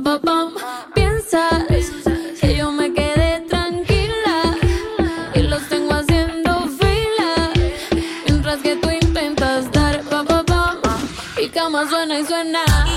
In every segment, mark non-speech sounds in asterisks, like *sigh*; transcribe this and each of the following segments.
pam, pam. Piensas que yo me quedé tranquila y los tengo haciendo fila. Mientras que tú intentas dar pam, pam, pam. Y cama suena y suena.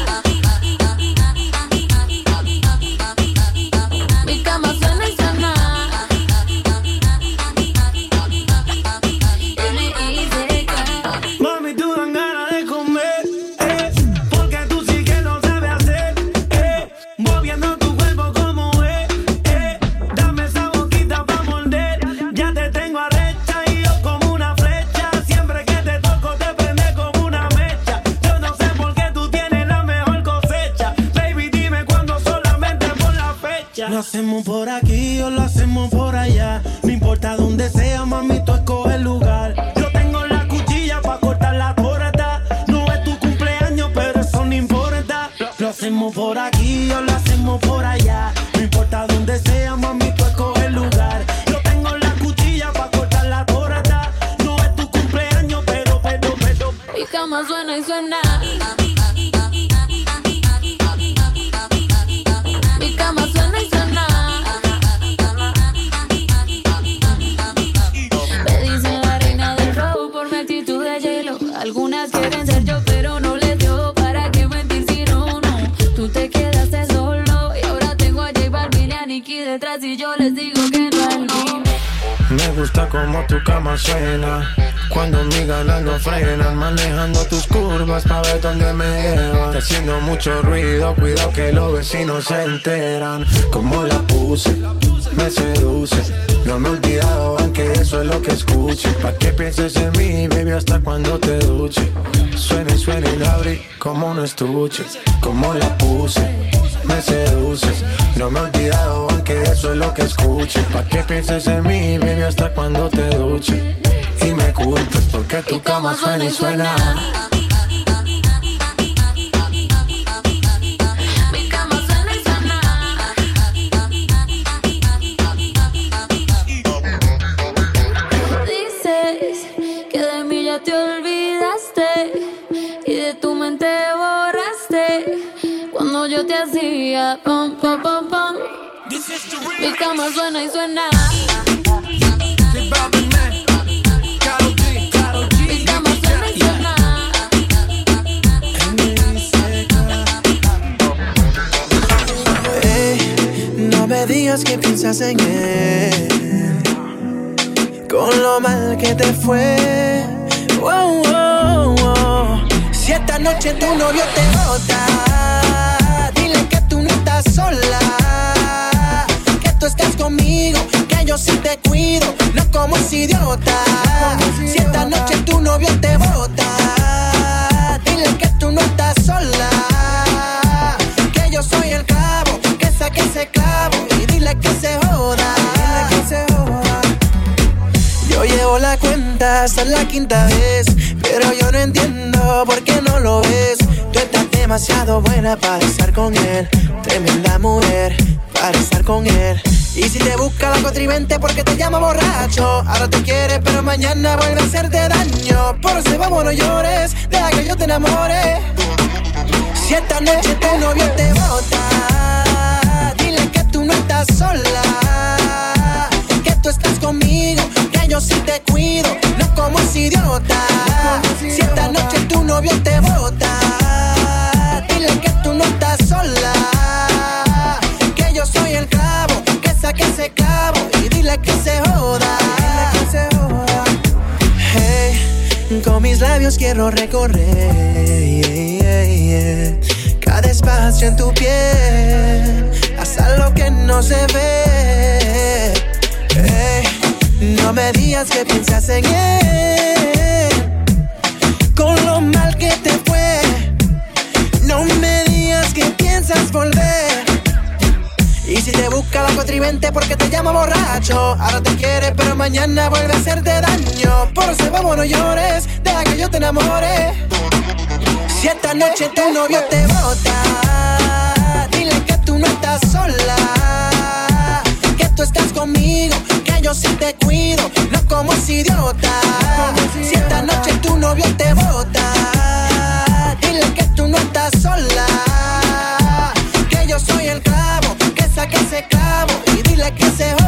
Los vecinos se enteran. Como la puse, me seduce. No me he olvidado, aunque eso es lo que escuche. Pa' que pienses en mí, baby, hasta cuando te duche. Suena y suena y la abrí como un estuche. Como la puse, me seduces. No me he olvidado, aunque eso es lo que escuche. Pa' que pienses en mí, baby, hasta cuando te duche. Y me culpes porque tu cama suena y suena. Pam pam pam. Mi cama suena y suena. Me digas que piensas en él. Con lo mal que te fue. Wow, wow. Si esta noche tu novio te bota sola Que tú estás conmigo Que yo sí te cuido No como ese idiota Si esta noche tu novio te bota Dile que tú no estás sola que yo soy el cabo, que saque ese clavo y dile que se joda. que se joda. Yo llevo la cuenta hasta la quinta vez, pero yo no entiendo por qué no lo ves. Demasiado buena para estar con él, tremenda mujer para estar con él. Y si te busca la contrivente porque te llama borracho, ahora te quiere pero mañana vuelve a hacerte daño. Por eso vamos no llores, deja que yo te enamore. Si esta noche tu novio te bota, dile que tú no estás sola, que tú estás conmigo, que yo sí te cuido, labios quiero recorrer cada espacio en tu piel, hasta lo que no se ve. Hey, no me digas que piensas en él, con lo mal que te fue. No me digas que piensas volver. Y si te busca la contrivente porque te llama borracho Ahora te quiere pero mañana vuelve a hacerte daño Por eso vamos no llores, que yo te enamore. Si esta noche tu novio te bota Dile que tú no estás sola Que tú estás conmigo, que yo sí te cuido No como ese idiota. Si esta noche tu novio te bota Dile Tan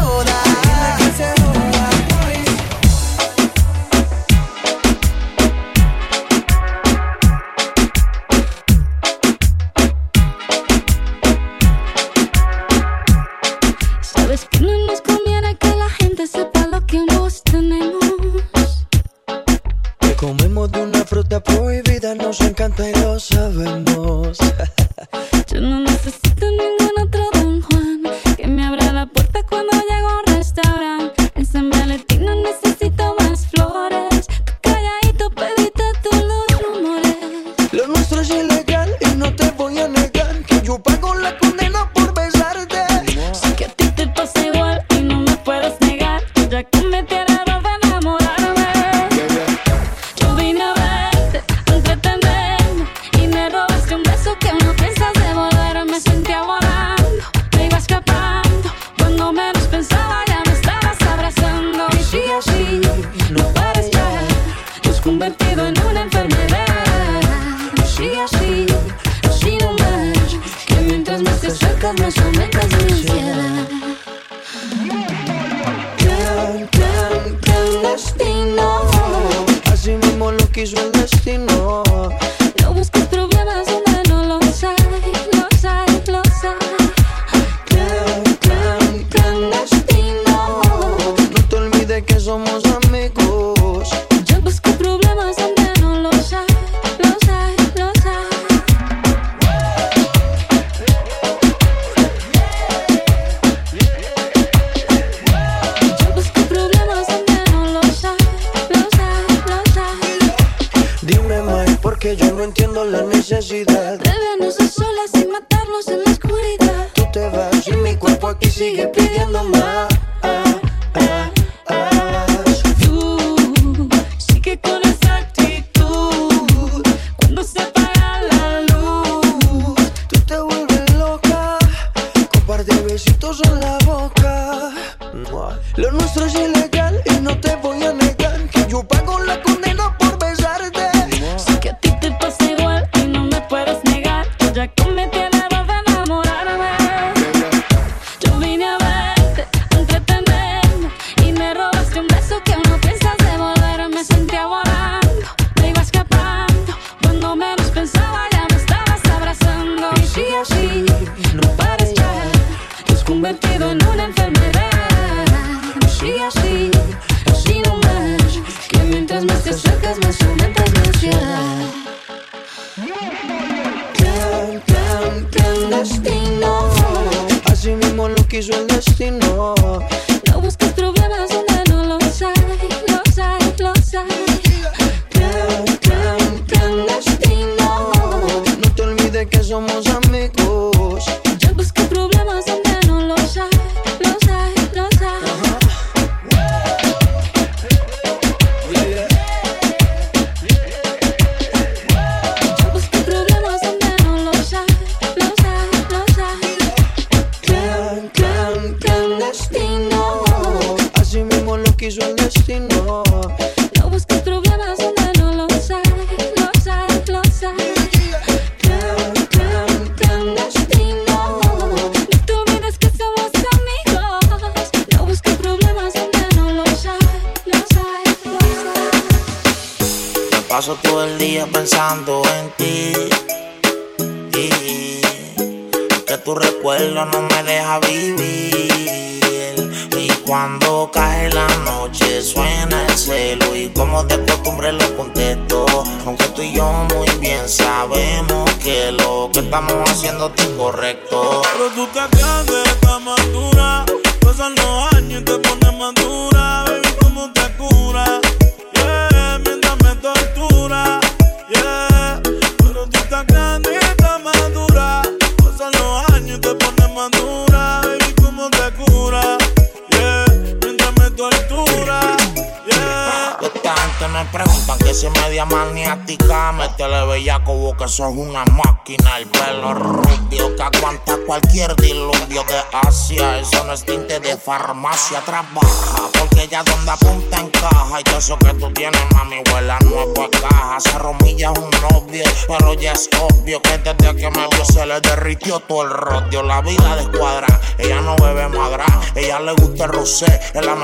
polícia é trabalha.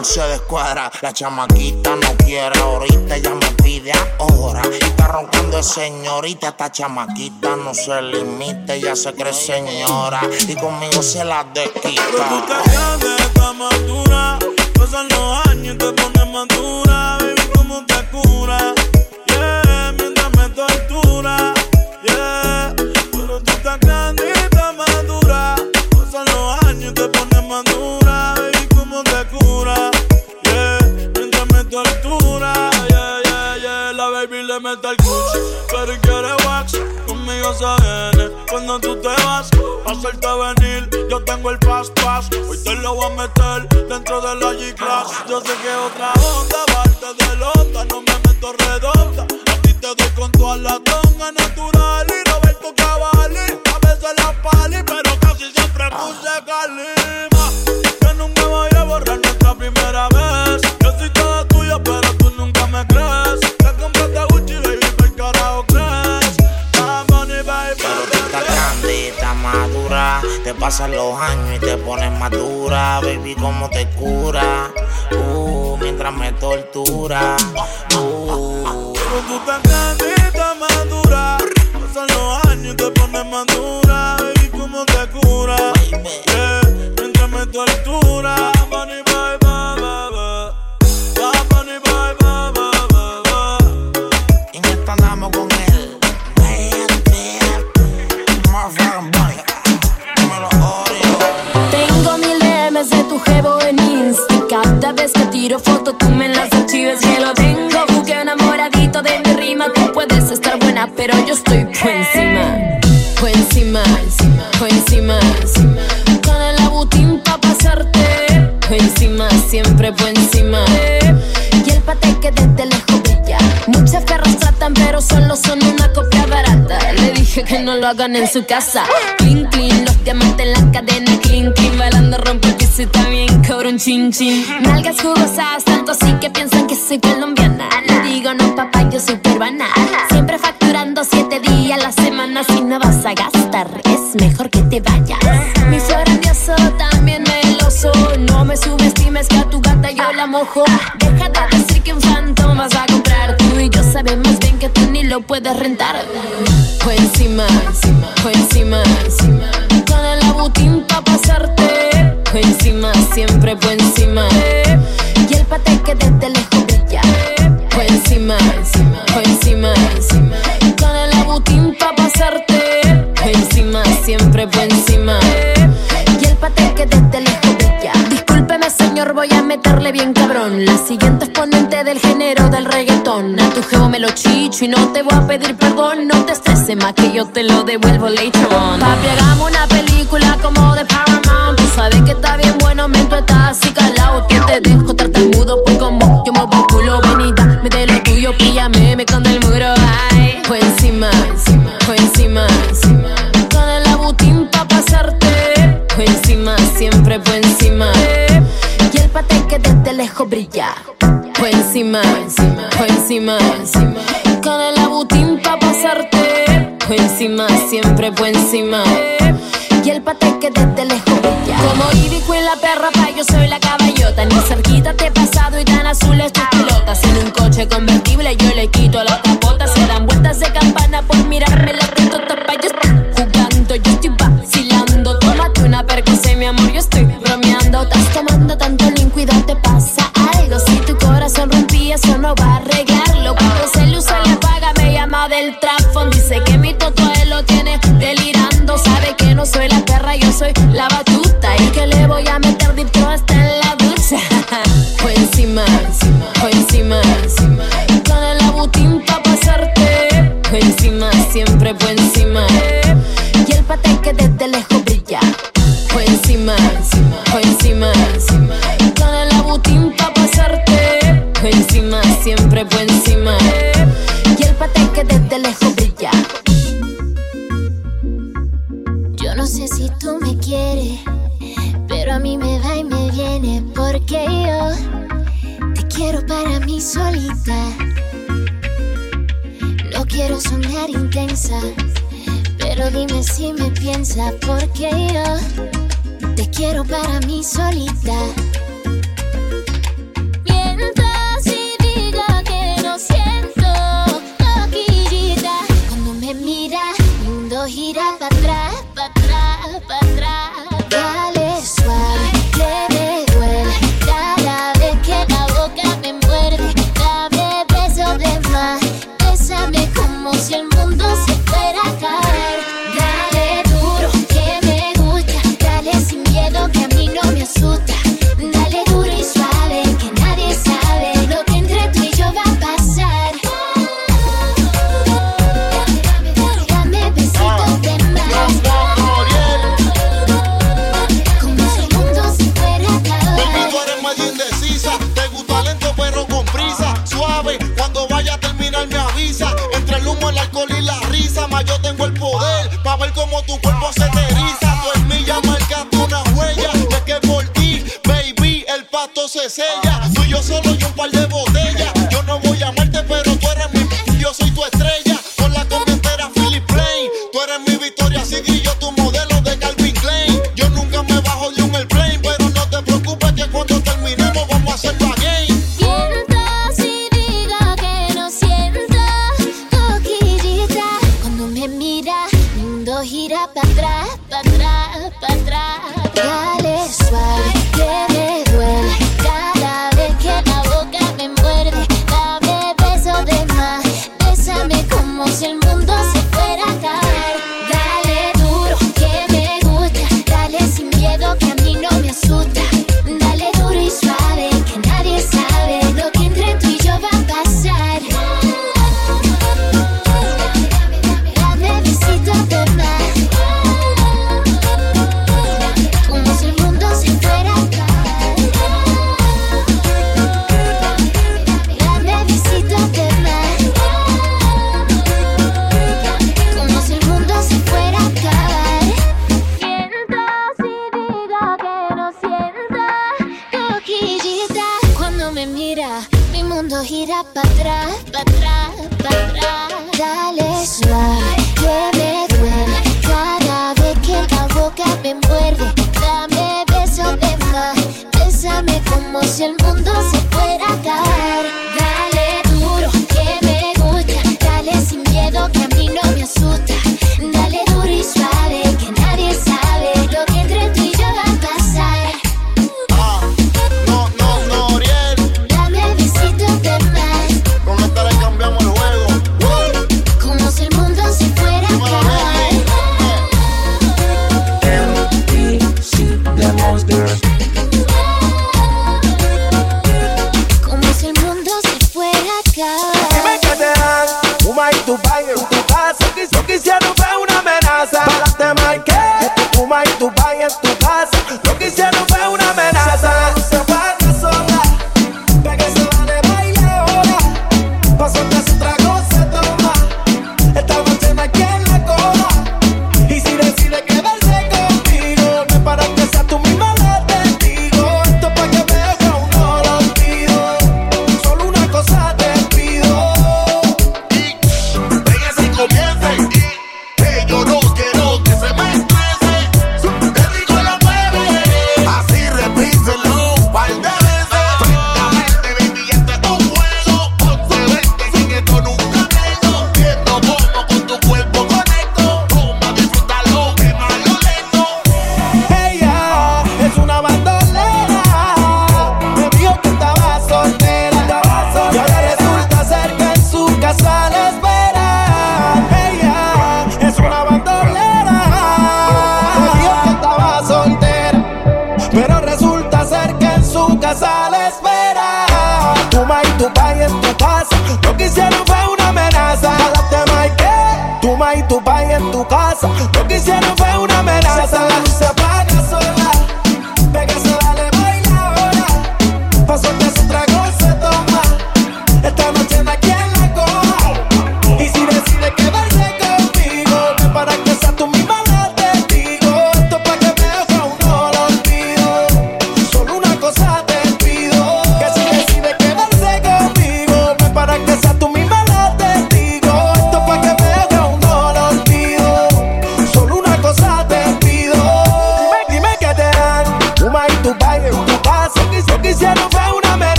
Mercedes cuadra. La chamaquita no quiere ahorita, ella me pide ahora. Y está roncando de señorita, esta chamaquita no se limita, ella se cree señora. Y conmigo se la desquita. Cuando tú te vas. Pa' hacerte venir, yo tengo el fast pass. Hoy te lo voy a meter dentro de la G-Class. Yo sé que otra onda, parte de onda, no me pasan los años y te pones madura. Baby, cómo te cura. Uh, mientras me tortura. Uh. Pero tú estás grandita, madura. Pasan los años y te pones madura. Que *laughs* no lo hagan en su casa. Clean, clean, los diamantes en la cadena. Clean, clean, bailando rompe el piso y también cobro un chin, chin. Nalgas jugosas, tanto así que piensan que soy colombiana. Le digo, no, papá, yo soy peruana. Siempre facturando siete días a la semana. Si no vas a gastar, es mejor que te vayas. Mi flor también meloso. No me subestimes que a tu gata yo la mojo. Deja de decir que un phantom vas lo puedes rentar. Por encima, por encima, con el abutín pa' pasarte. Por encima, siempre por encima. Y el pate que desde lejos brilla. Por encima, por encima, con el abutín pa' pasarte. Por encima, siempre por encima. Y el pate que desde lejos brilla. Discúlpeme, señor, voy a meterle bien cabrón. La siguiente chicho y no te voy a pedir perdón. No te estreses más que yo te lo devuelvo later on. Papi, hagamos una película como de Paramount. Tú sabes que está bien bueno, me tú estás así calado. Que te dejo lejos brilla. Por encima, por encima, con el abutín pa' pasarte. Por encima, siempre por encima. Y el pate que desde lejos brilla. Como Ivy Queen la perra pa' yo soy la caballota. Ni cerquita te he pasado y tan azules tus pelotas. En un coche convertible yo le quito la capota. Se dan vueltas de campana por mirarme la tutota pa' yo jugando, yo estoy vacilando. Tómate una percocé, mi amor, yo estoy bromeando. Estás tomando Que le voy a meter dipto hasta en la ducha. *laughs* Fue encima, fue encima. Toda la butín pa' pasarte. Fue encima, siempre fue encima. Y el pate que desde lejos brilla. Fue encima, fue encima. Toda la butín pa' pasarte. Fue encima, siempre fue encima. Y el pate que desde lejos brilla. Yo no sé si tú me quieres pero a mí me va y me viene porque yo te quiero para mí solita. No quiero sonar intensa, pero dime si me piensa porque yo te quiero para mí solita.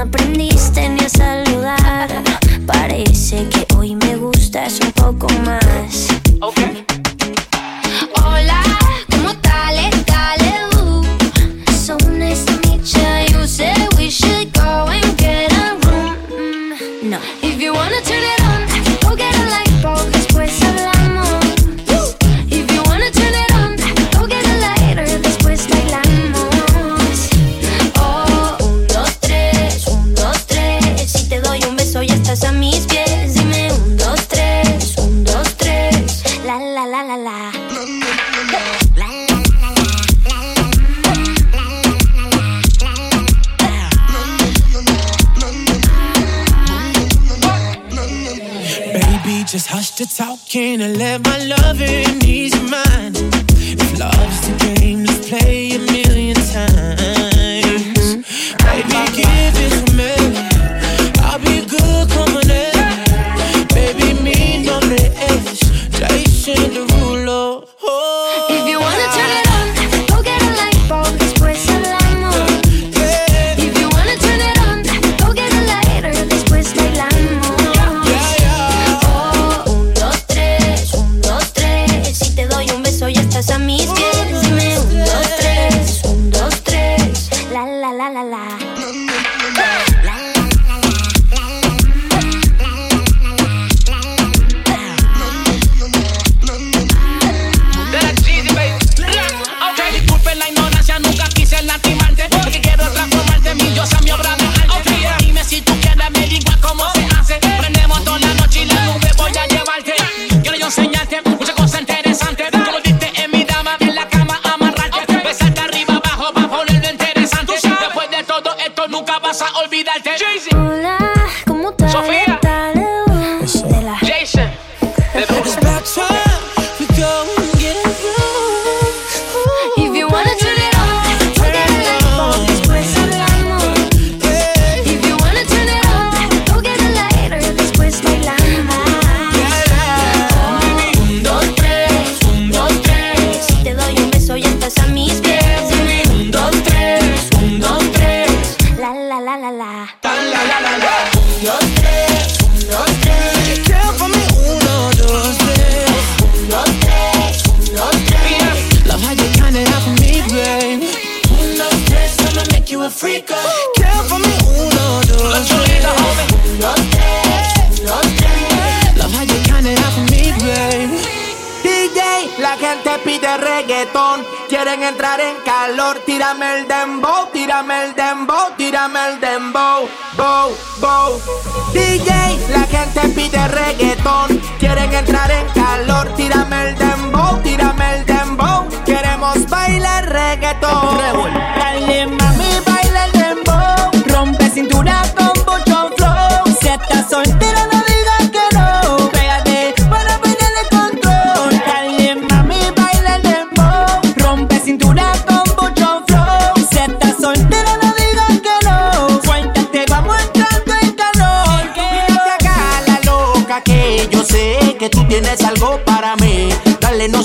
aprendí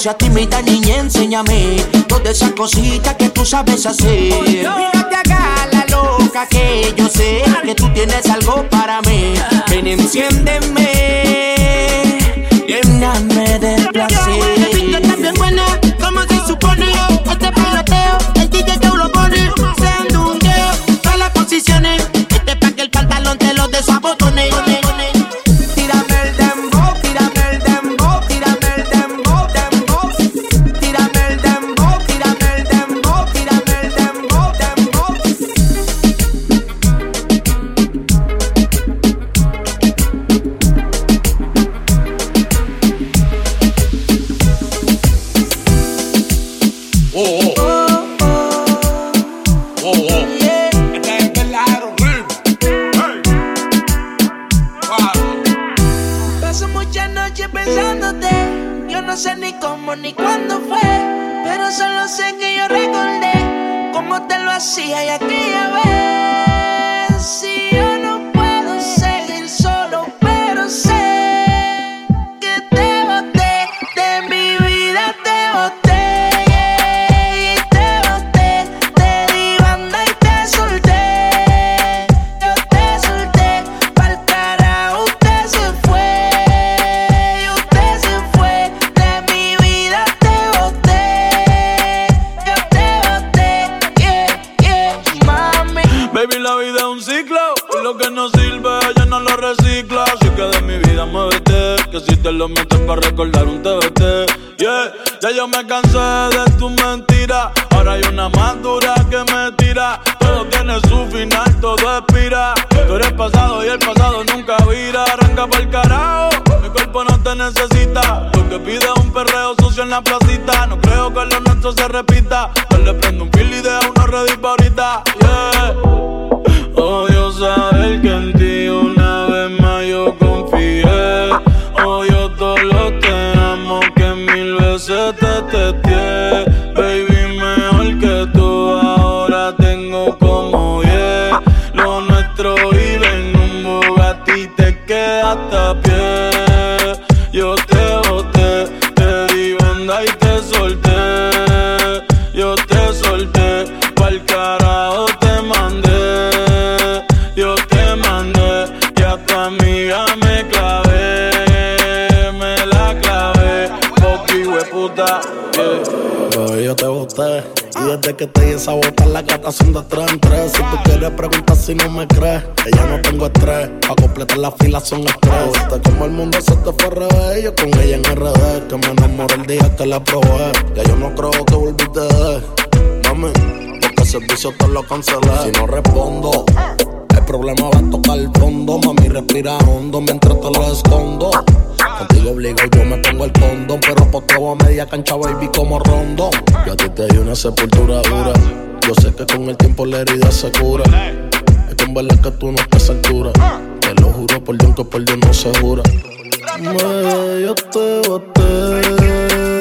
seas tímida, niña, enséñame todas esas cositas que tú sabes hacer. Mírate acá, la loca, que yo sé que tú tienes algo para mí. Ven, enciéndeme, lléname de placer. Bebé, yo te boté. Y desde que te di esa bota, la gata son de tres en tres. Si tú quieres preguntar si no me crees, que ya no tengo estrés. Pa' completar la fila son estrés. Viste como el mundo se te fue al revés. Yo con ella en RD, que me enamoré el día que la probé. Ya yo no creo que volviste Mami, el servicio te lo cancelé. Si no respondo, el problema va a tocar el fondo. Mami, respira hondo mientras te lo escondo. Contigo obligo, yo me pongo el condón. Pero posteo a media cancha, baby, como rondón. Yo a ti te di una sepultura dura. Yo sé que con el tiempo la herida se cura. Es que en verdad que tú no estás a altura. Te lo juro por Dios que por Dios no se jura. Me, yo te boté.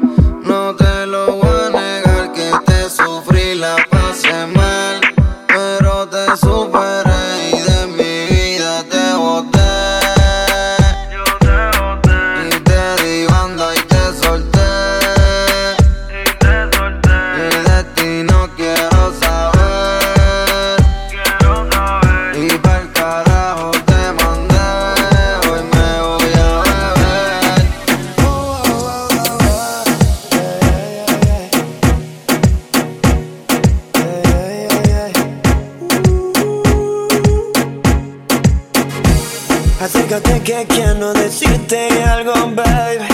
Que quiero decirte algo, baby.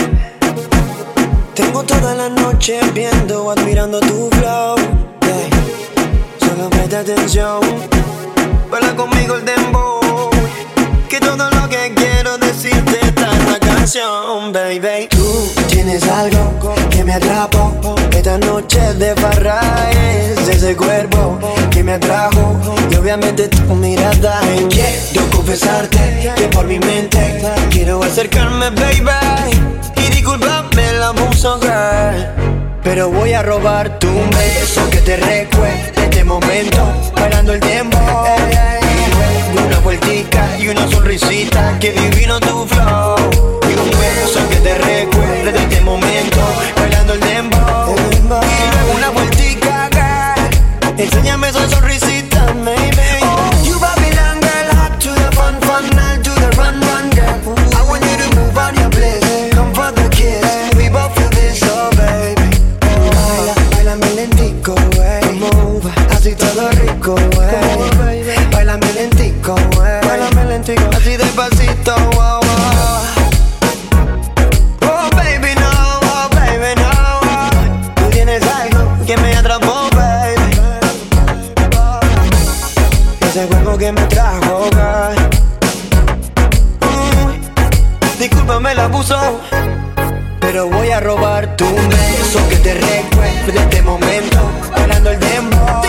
Tengo toda la noche viendo, admirando tu flow. yeah. Solo presta atención, baila conmigo el dembow. Que todo lo que quiero decirte está en la baby. Tú tienes algo que me atrapó. Esta noche de farra es ese cuerpo que me atrajo. Y obviamente tu mirada Quiero confesarte que por mi mente quiero acercarme, baby. Y disculpame abuso, girl. Pero voy a robar tu beso que te recuerde este momento, bailando el tiempo. Una vueltica y una sonrisita, que divino tu flow. Beso que te recuerde de este momento, bailando el dembow. Y luego una vueltica, girl. Enséñame esa sonrisita, Pero voy a robar tu beso que te recuerde de este momento. Bailando el dembow.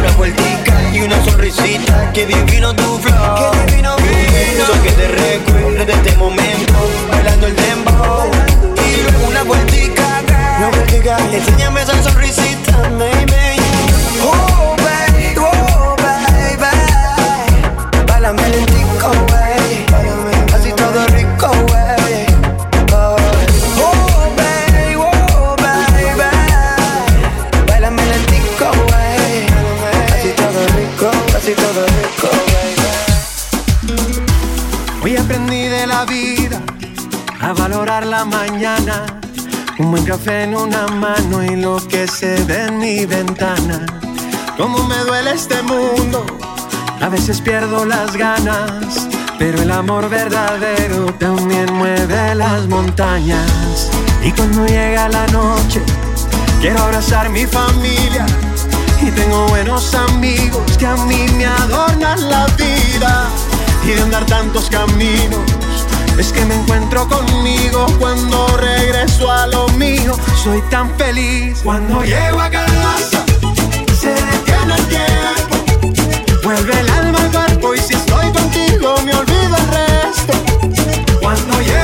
Una vueltica y una sonrisita. Que divino tu flow. Que divino tu beso que te recuerde de este momento. Bailando el dembow. Y luego una vueltica. Una vueltica. Enséñame esa sonrisita, baby. Oh, baby, oh, baby. Hoy aprendí de la vida a valorar la mañana. Un buen café en una mano y lo que se ve en mi ventana. Cómo me duele este mundo, a veces pierdo las ganas. Pero el amor verdadero también mueve las montañas. Y cuando llega la noche, quiero abrazar mi familia. Y tengo buenos amigos que a mí me adornan la vida. Y de andar tantos caminos, es que me encuentro conmigo cuando regreso a lo mío. Soy tan feliz cuando llego a casa. Se detiene el tiempo, vuelve el alma al cuerpo. Y si estoy contigo, me olvido el resto. Cuando llego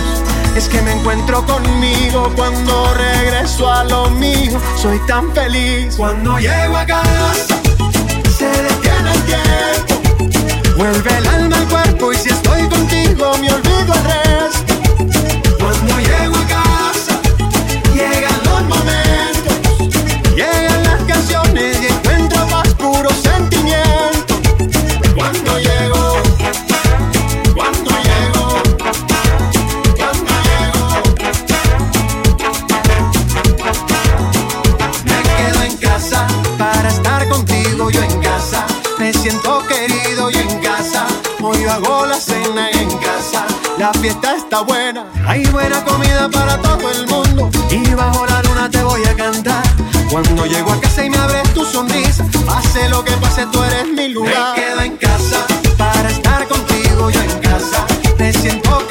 es que me encuentro conmigo cuando regreso a lo mío. Soy tan feliz cuando llego a casa. Se detiene el tiempo, vuelve el alma al cuerpo. Y si estoy contigo, me olvido el resto. La fiesta está buena, hay buena comida para todo el mundo. Y bajo la luna te voy a cantar. Cuando llego a casa y me abres tu sonrisa, pase lo que pase, tú eres mi lugar. Me quedo en casa para estar contigo, yo en casa. Me siento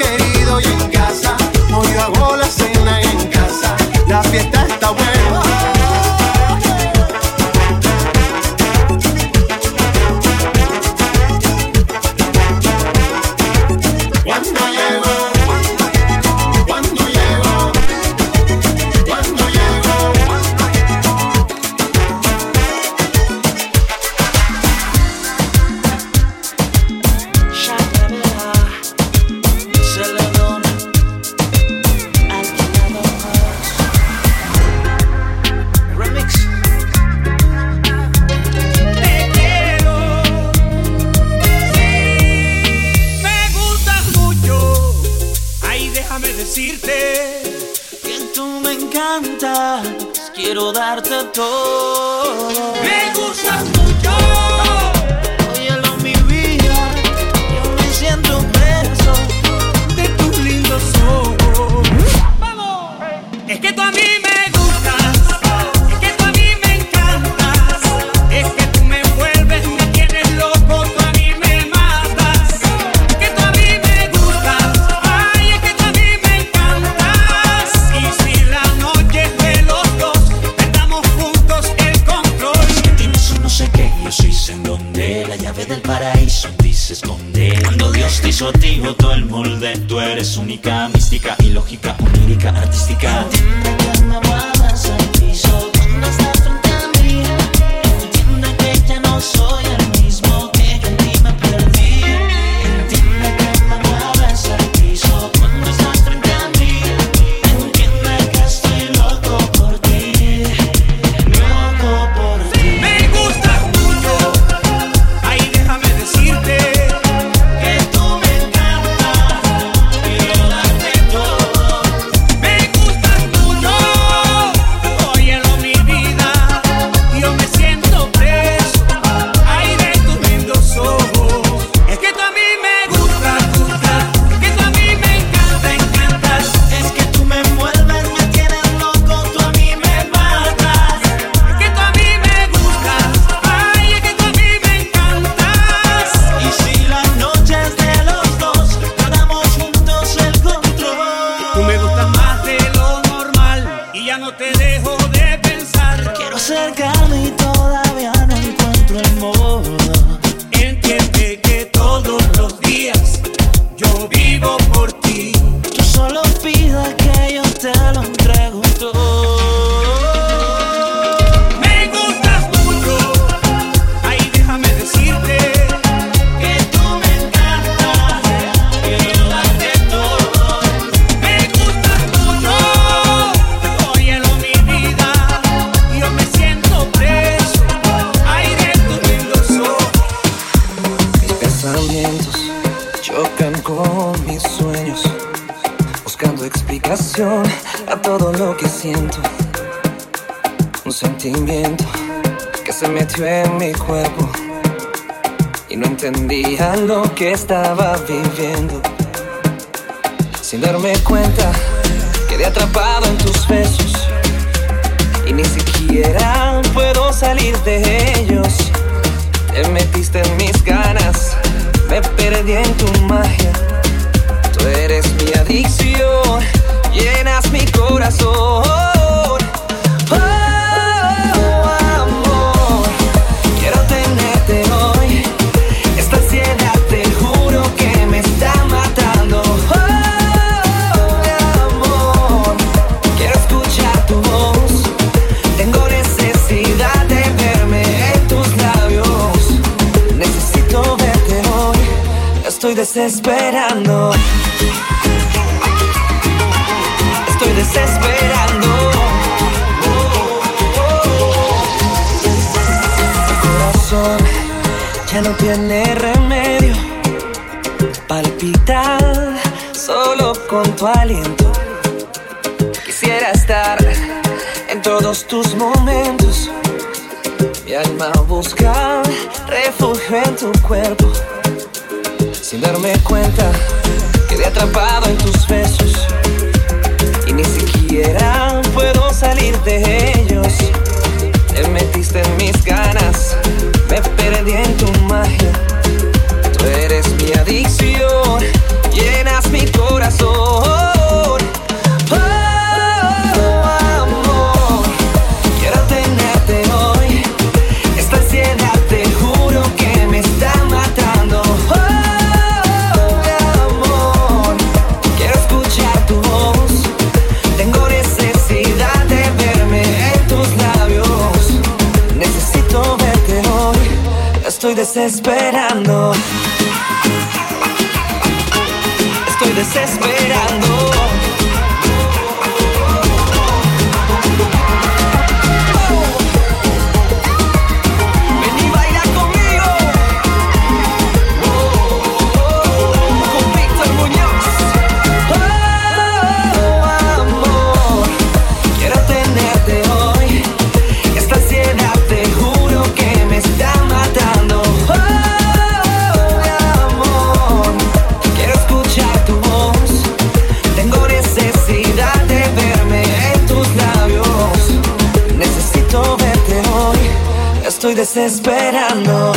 tu magia. Tú eres mi adicción, llenas mi corazón. desesperando. Estoy desesperando. Mi corazón ya no tiene remedio. Palpitar solo con tu aliento. Quisiera estar en todos tus momentos. Mi alma busca refugio en tu cuerpo sin darme cuenta, quedé atrapado en tus besos y ni siquiera puedo salir de ellos. Te metiste en mis ganas, me perdí en tu magia. desesperando. Estoy desesperando. desesperando.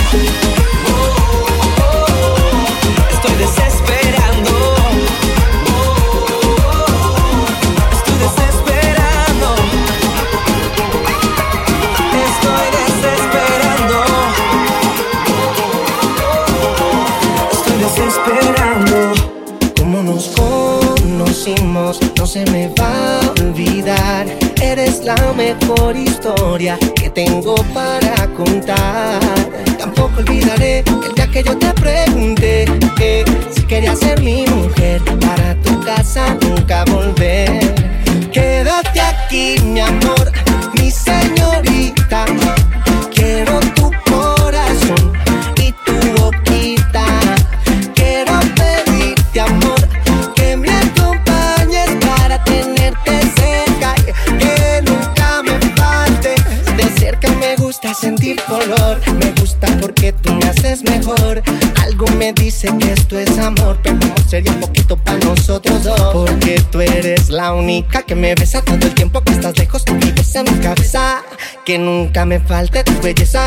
que me besa todo el tiempo que estás lejos. Que besa mi cabeza, que nunca me falte tu belleza.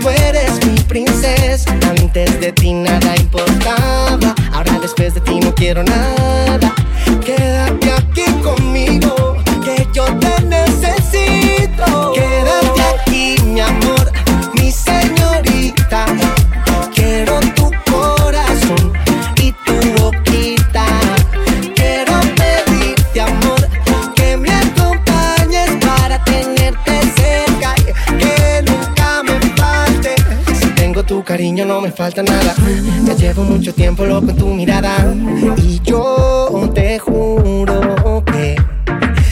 Tú eres mi princesa, antes de ti nada importaba. Ahora después de ti no quiero nada. Quédate aquí conmigo no me falta nada. Ya llevo mucho tiempo loco en tu mirada. Y yo te juro que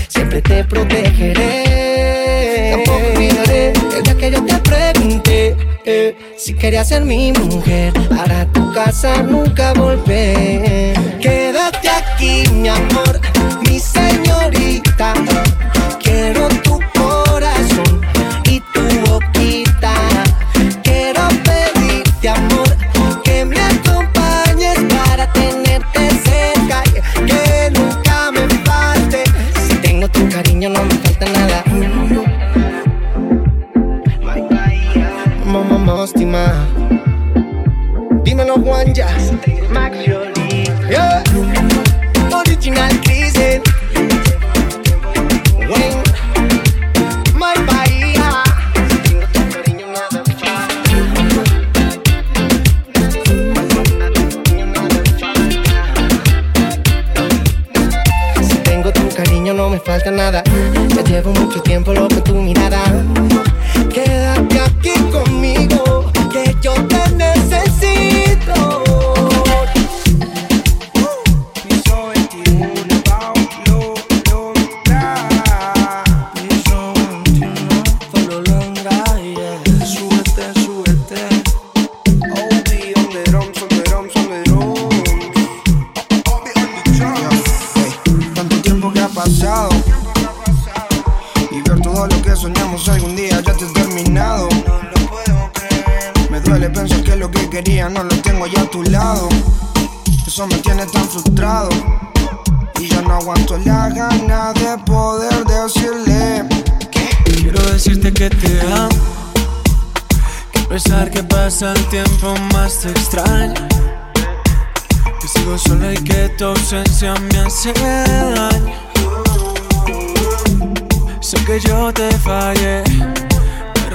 siempre te protegeré. Tampoco olvidaré el día que yo te pregunté eh, si querías ser mi mujer. Para tu casa nunca volver. Quédate aquí, mi amor,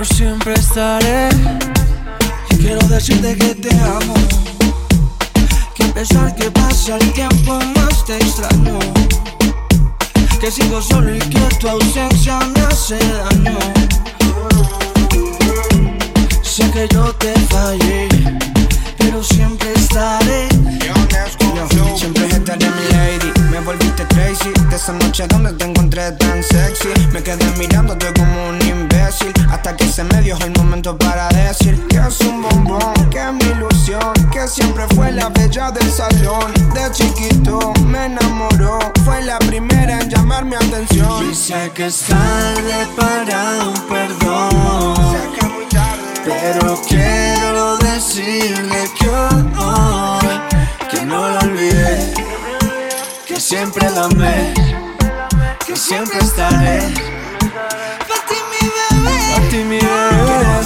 siempre estaré. Quiero decirte que te amo. Que a que pasa el tiempo más te extraño. Que sigo solo y que tu ausencia me hace daño. Sé que yo te fallé, pero siempre estaré. Siempre estaré mi lady. Me volviste crazy de esa noche donde te encontré tan sexy. Me quedé mirándote como un imbécil. Hasta que se me dio el momento para decir que es un bombón, que es mi ilusión. Que siempre fue la bella del salón. De chiquito me enamoró. Fue la primera en llamar mi atención. Y sé que es tarde para un perdón. Pero quiero decirle que hoy que no la olvidé, que siempre la amé, que siempre estaré.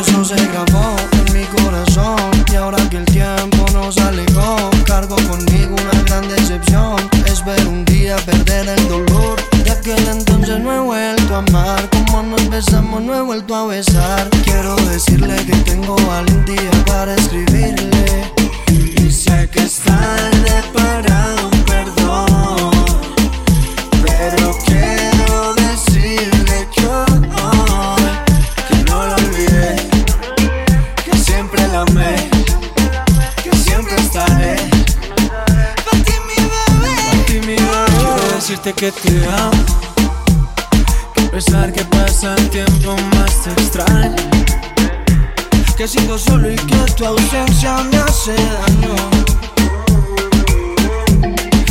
Eso se grabó en mi corazón Y ahora que el tiempo nos alejó Cargo conmigo una gran decepción. Es ver un día perder el dolor De aquel entonces no he vuelto a amar. Como nos besamos no he vuelto a besar. Quiero decirle que tengo valentía para escribirle. Y sé que es tarde para perdón, que te amo, que a pesar que pasa el tiempo más te extraño. Que sigo solo y que tu ausencia me hace daño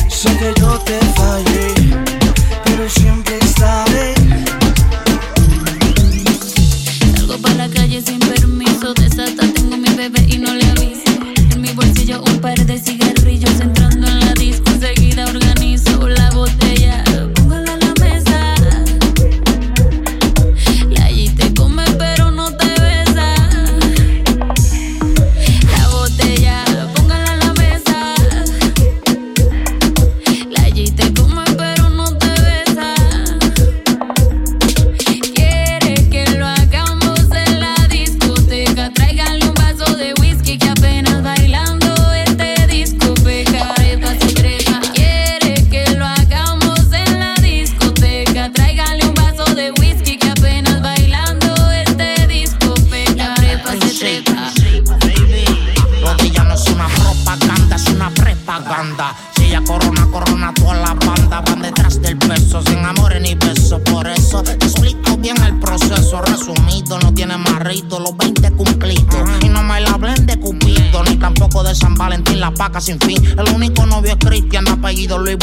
Sé que yo te fallé Pero siempre estaré Salgo para la calle sin permiso, desata, tengo mi bebé y no le aviso. En mi bolsillo un par de cigarrillos, entrando casi sin fin. El único novio es Cristian, apellido Luis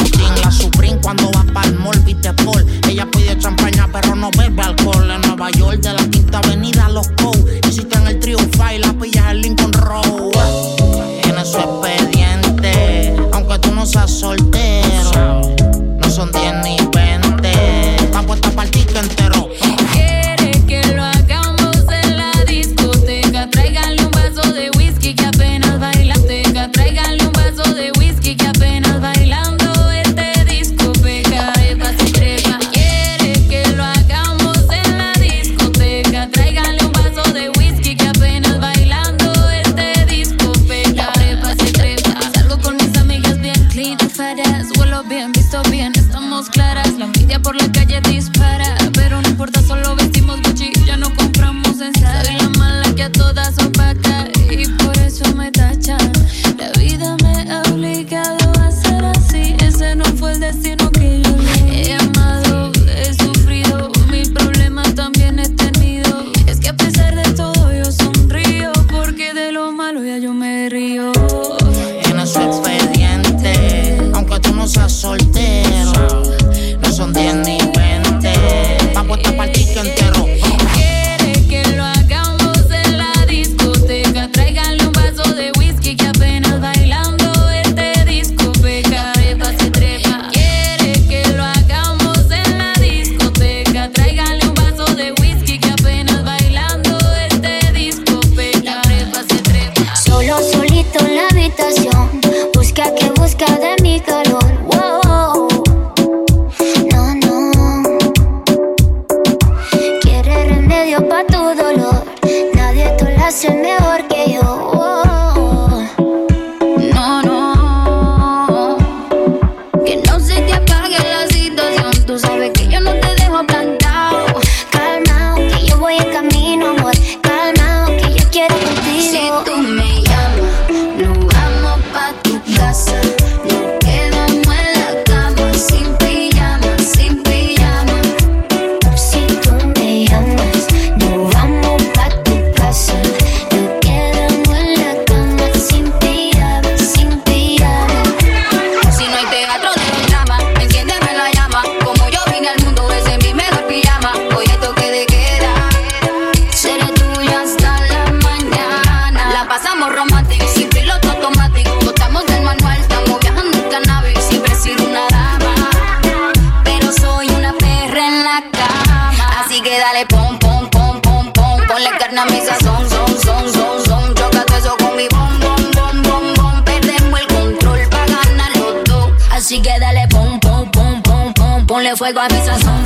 fuego a mi sazón.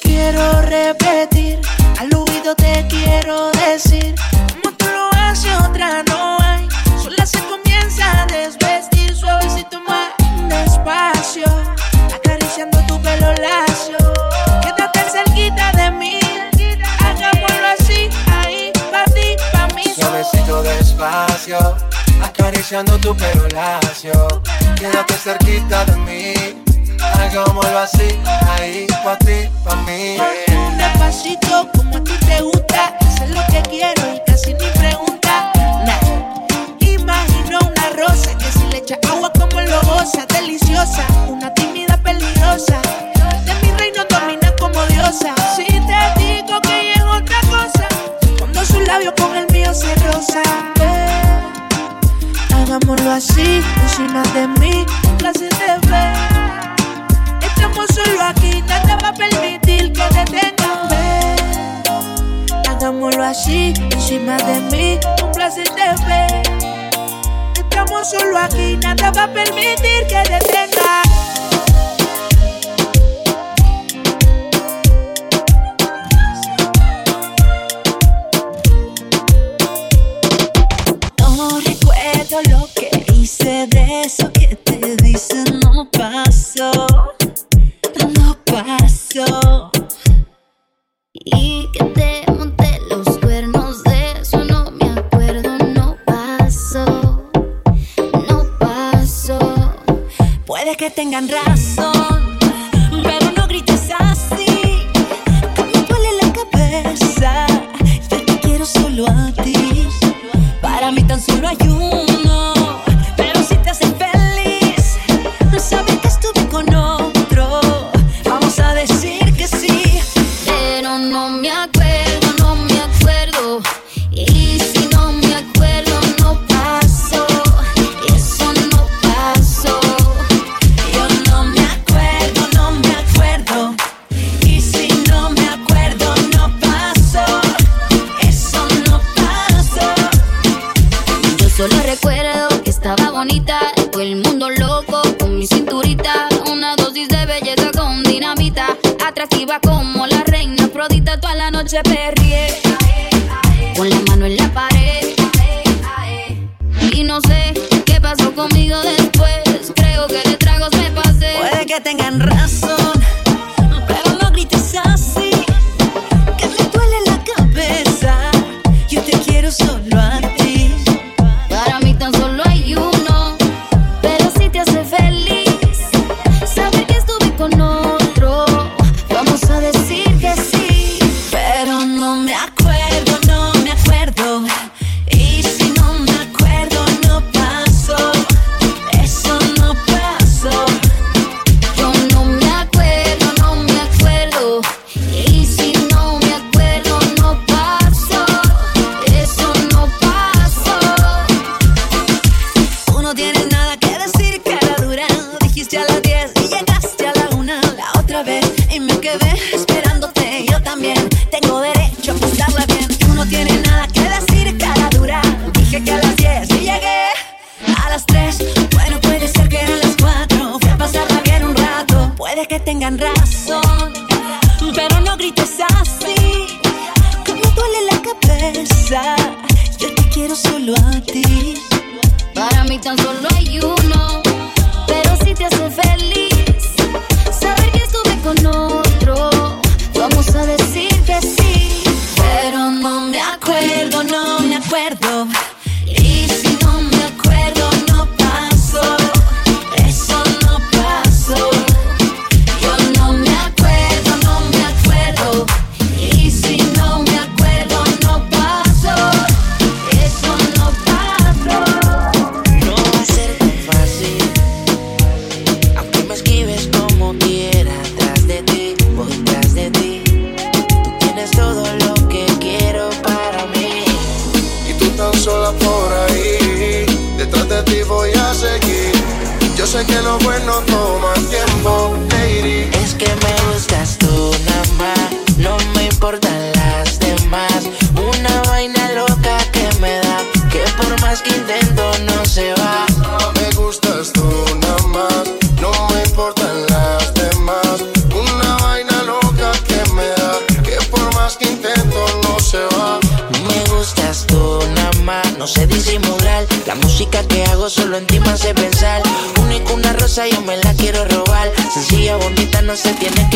Quiero repetir, al oído te quiero decir, como tú lo haces otra no hay, sola se comienza a desvestir suavecito más despacio, acariciando tu pelo lacio, quédate cerquita de mí, hagámoslo así, ahí, para ti, para mí. Suavecito despacio, acariciando tu pelo lacio, quédate cerquita de mí hagámoslo así, ahí, pa' ti, pa' mí. Despacito, como a ti te gusta, eso es lo que quiero y casi ni pregunta. Nah. Imagino una rosa que si le echa agua como lo goza, deliciosa, una tímida peligrosa. De mi reino domina como diosa. Si te digo que ella es otra cosa, cuando su labio con el mío se rosa. Eh, Hagámoslo así, encima de mí, un placer de ver. Estamos solo aquí, nada va a permitir que te tengan. Hagámoslo así, encima de mí, un placer de ver. Estamos solo aquí, nada va a permitir que te tengan. No lo que hice de eso que te dice no pasó, no pasó. Y que te monté los cuernos de eso no me acuerdo, no pasó, no pasó. Puede que tengan razón, pero no grites así. Que me duele la cabeza. Yo te quiero solo a ti. Para mí tan solo hay uno. Recuerdo que estaba bonita, todo el mundo loco con mi cinturita, una dosis de belleza con dinamita, atractiva como la reina Afrodita, toda la noche perrié, con la mano en la pared. Y no sé qué pasó conmigo después, creo que de tragos me pasé. Puede que tengan razón,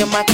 más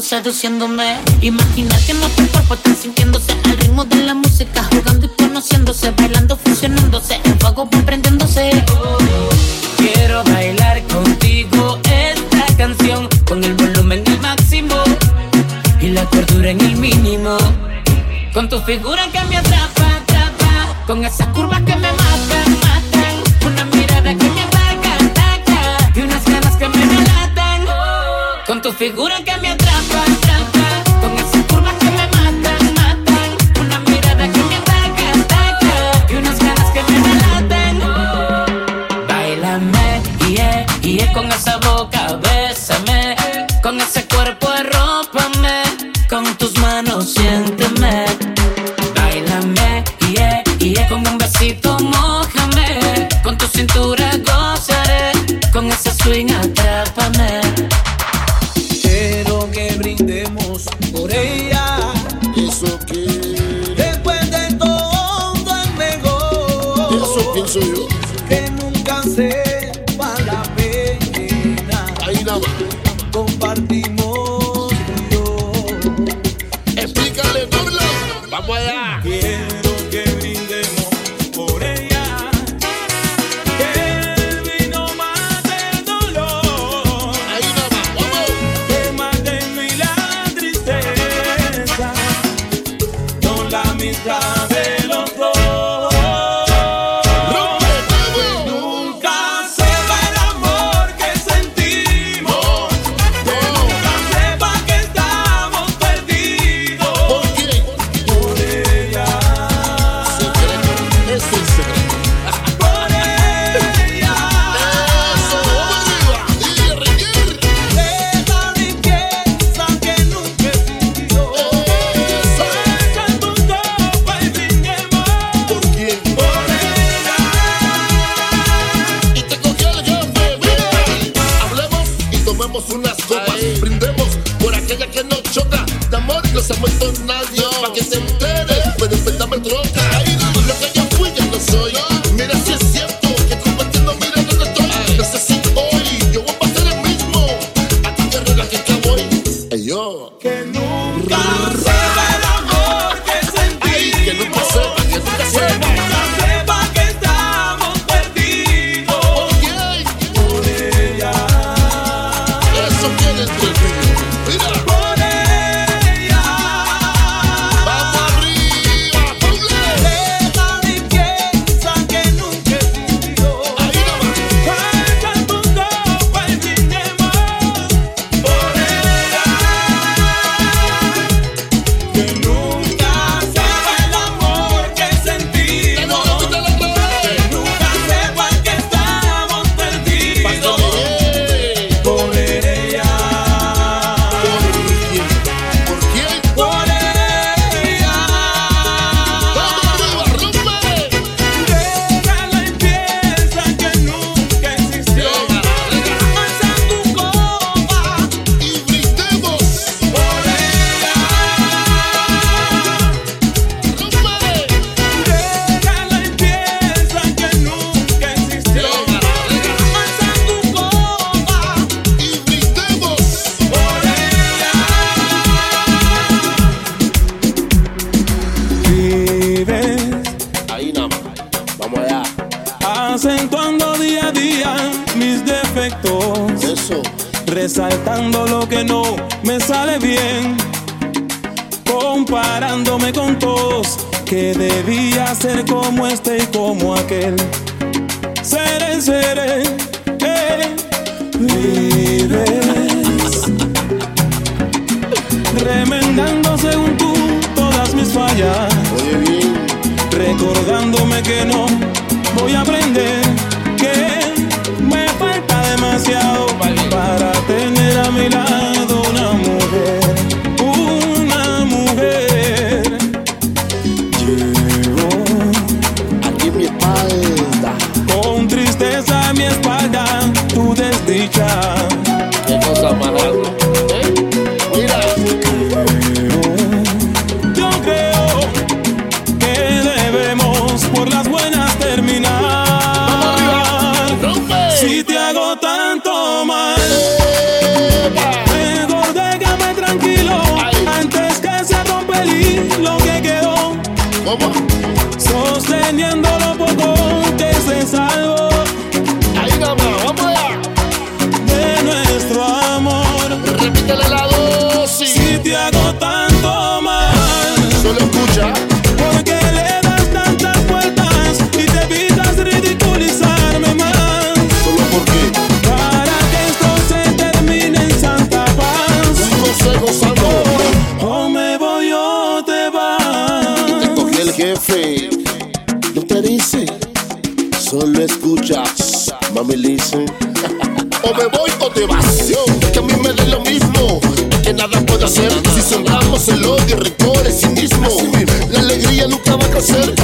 seduciéndome. Imagina que nuestro cuerpo está sintiéndose al ritmo de la música, jugando y conociéndose. star. again. Mami, *laughs* o me voy o te vas. Que a mí me dé lo mismo. Que nada puedo hacer si sembramos el odio, rencor, el cinismo. La alegría nunca va a crecer.